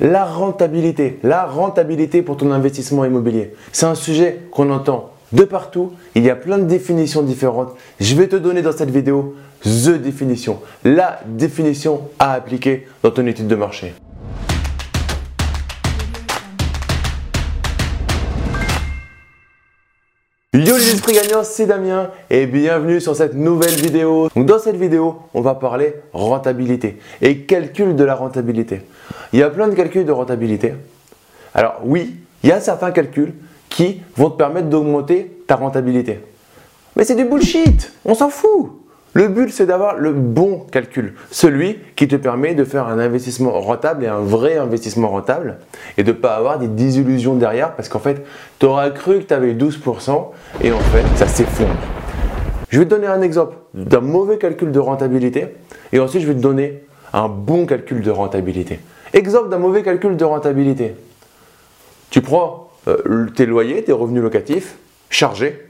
La rentabilité, la rentabilité pour ton investissement immobilier. C'est un sujet qu'on entend de partout. Il y a plein de définitions différentes. Je vais te donner dans cette vidéo the définition, la définition à appliquer dans ton étude de marché. Yo les esprits gagnants, c'est Damien et bienvenue sur cette nouvelle vidéo. dans cette vidéo, on va parler rentabilité et calcul de la rentabilité. Il y a plein de calculs de rentabilité. Alors oui, il y a certains calculs qui vont te permettre d'augmenter ta rentabilité. Mais c'est du bullshit, on s'en fout. Le but, c'est d'avoir le bon calcul, celui qui te permet de faire un investissement rentable et un vrai investissement rentable et de ne pas avoir des désillusions derrière parce qu'en fait, tu auras cru que tu avais 12% et en fait, ça s'effondre. Je vais te donner un exemple d'un mauvais calcul de rentabilité et ensuite je vais te donner un bon calcul de rentabilité. Exemple d'un mauvais calcul de rentabilité. Tu prends euh, tes loyers, tes revenus locatifs chargés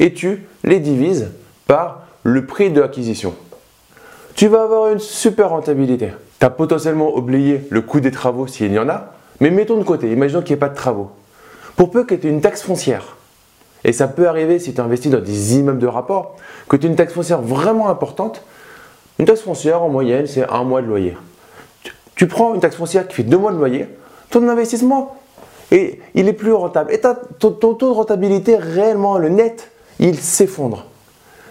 et tu les divises par le prix de l'acquisition. Tu vas avoir une super rentabilité. Tu as potentiellement oublié le coût des travaux s'il y en a, mais mettons de côté, imaginons qu'il n'y ait pas de travaux. Pour peu que tu aies une taxe foncière, et ça peut arriver si tu investis dans des immeubles de rapport, que tu aies une taxe foncière vraiment importante, une taxe foncière en moyenne c'est un mois de loyer. Tu, prends une taxe foncière qui fait deux mois de loyer, ton investissement, et il est plus rentable. Et ton taux de rentabilité réellement, le net, il s'effondre.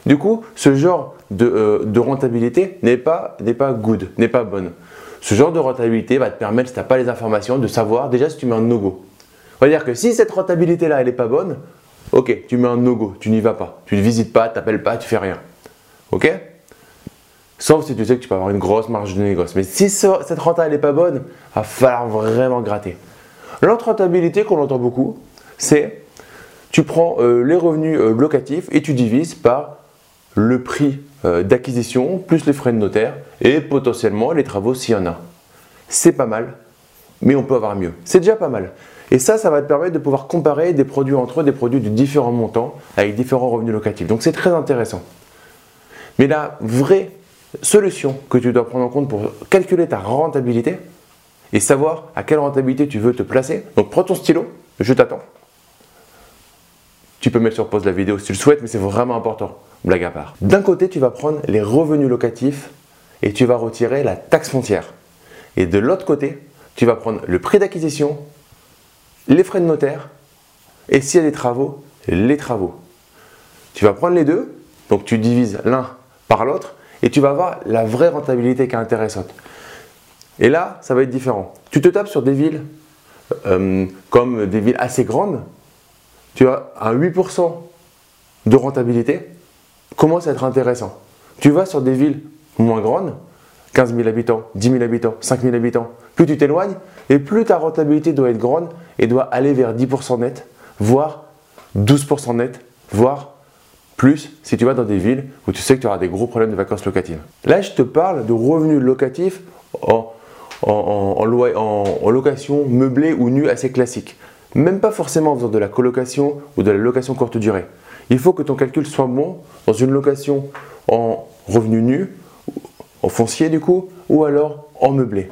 Du coup, ce genre de, euh, rentabilité n'est pas, pas good, n'est pas bonne. Ce genre de rentabilité va te permettre, si tu n'as pas les informations, de savoir déjà si tu mets un no-go. On va dire que si cette rentabilité-là, elle n'est pas bonne, ok, tu mets un no-go, tu n'y vas pas, tu ne visites pas, tu n'appelles pas, tu fais rien. Ok? Sauf si tu sais que tu peux avoir une grosse marge de négoce. Mais si cette rentabilité n'est pas bonne, va falloir vraiment gratter. L'autre rentabilité qu'on entend beaucoup, c'est tu prends euh, les revenus euh, locatifs et tu divises par le prix euh, d'acquisition plus les frais de notaire et potentiellement les travaux s'il y en a. C'est pas mal, mais on peut avoir mieux. C'est déjà pas mal. Et ça, ça va te permettre de pouvoir comparer des produits entre eux, des produits de différents montants avec différents revenus locatifs. Donc c'est très intéressant. Mais la vraie solution que tu dois prendre en compte pour calculer ta rentabilité et savoir à quelle rentabilité tu veux te placer, donc prends ton stylo, je t'attends. Tu peux mettre sur pause la vidéo si tu le souhaites, mais c'est vraiment important. Blague à part. D'un côté, tu vas prendre les revenus locatifs et tu vas retirer la taxe foncière. Et de l'autre côté, tu vas prendre le prix d'acquisition, les frais de notaire et s'il y a des travaux, les travaux. Tu vas prendre les deux, donc tu divises l'un par l'autre et tu vas avoir la vraie rentabilité qui est intéressante. Et là, ça va être différent. Tu te tapes sur des villes euh, comme des villes assez grandes, tu as un 8% de rentabilité commence à être intéressant? Tu vas sur des villes moins grandes, 15 000 habitants, 10 000 habitants, 5 000 habitants, plus tu t'éloignes et plus ta rentabilité doit être grande et doit aller vers 10% net, voire 12% net, voire plus si tu vas dans des villes où tu sais que tu auras des gros problèmes de vacances locatives. Là, je te parle de revenus locatifs en, en, location meublée ou nue assez classique. Même pas forcément en faisant de la colocation ou de la location courte durée. Il faut que ton calcul soit bon dans une location en revenu nu, en foncier du coup, ou alors en meublé.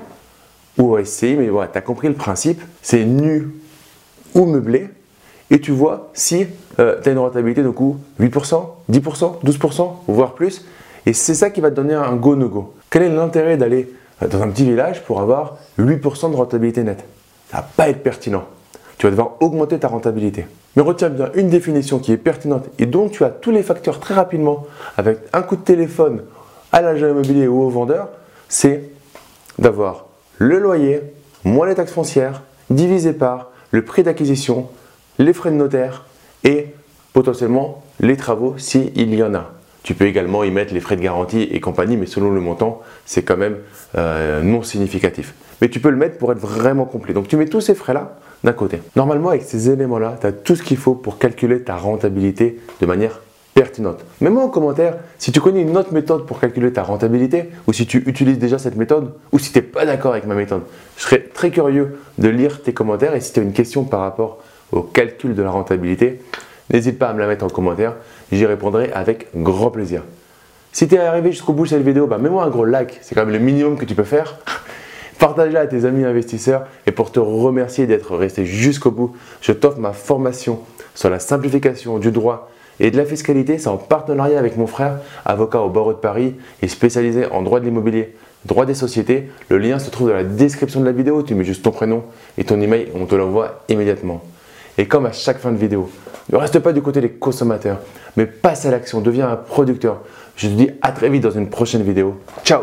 Ou en SCI, mais voilà, tu as compris le principe, c'est nu ou meublé, et tu vois si euh, tu as une rentabilité de coup 8%, 10%, 12%, voire plus, et c'est ça qui va te donner un go-no-go. Quel est l'intérêt d'aller euh, dans un petit village pour avoir 8% de rentabilité nette? Ça va pas être pertinent tu vas devoir augmenter ta rentabilité. Mais retiens bien une définition qui est pertinente et dont tu as tous les facteurs très rapidement avec un coup de téléphone à l'agent immobilier ou au vendeur, c'est d'avoir le loyer moins les taxes foncières divisé par le prix d'acquisition, les frais de notaire et potentiellement les travaux s'il y en a. Tu peux également y mettre les frais de garantie et compagnie, mais selon le montant, c'est quand même euh, non significatif. Mais tu peux le mettre pour être vraiment complet. Donc tu mets tous ces frais-là d'un côté. Normalement, avec ces éléments-là, tu as tout ce qu'il faut pour calculer ta rentabilité de manière pertinente. Mets-moi en commentaire si tu connais une autre méthode pour calculer ta rentabilité ou si tu utilises déjà cette méthode ou si tu n'es pas d'accord avec ma méthode. Je serais très curieux de lire tes commentaires et si tu as une question par rapport au calcul de la rentabilité, n'hésite pas à me la mettre en commentaire. J'y répondrai avec grand plaisir. Si tu es arrivé jusqu'au bout de cette vidéo, bah, mets-moi un gros like, c'est quand même le minimum que tu peux faire. Partage-la à tes amis investisseurs et pour te remercier d'être resté jusqu'au bout, je t'offre ma formation sur la simplification du droit et de la fiscalité. C'est en partenariat avec mon frère, avocat au barreau de Paris et spécialisé en droit de l'immobilier, droit des sociétés. Le lien se trouve dans la description de la vidéo. Tu mets juste ton prénom et ton email et on te l'envoie immédiatement. Et comme à chaque fin de vidéo, ne reste pas du côté des consommateurs, mais passe à l'action, deviens un producteur. Je te dis à très vite dans une prochaine vidéo. Ciao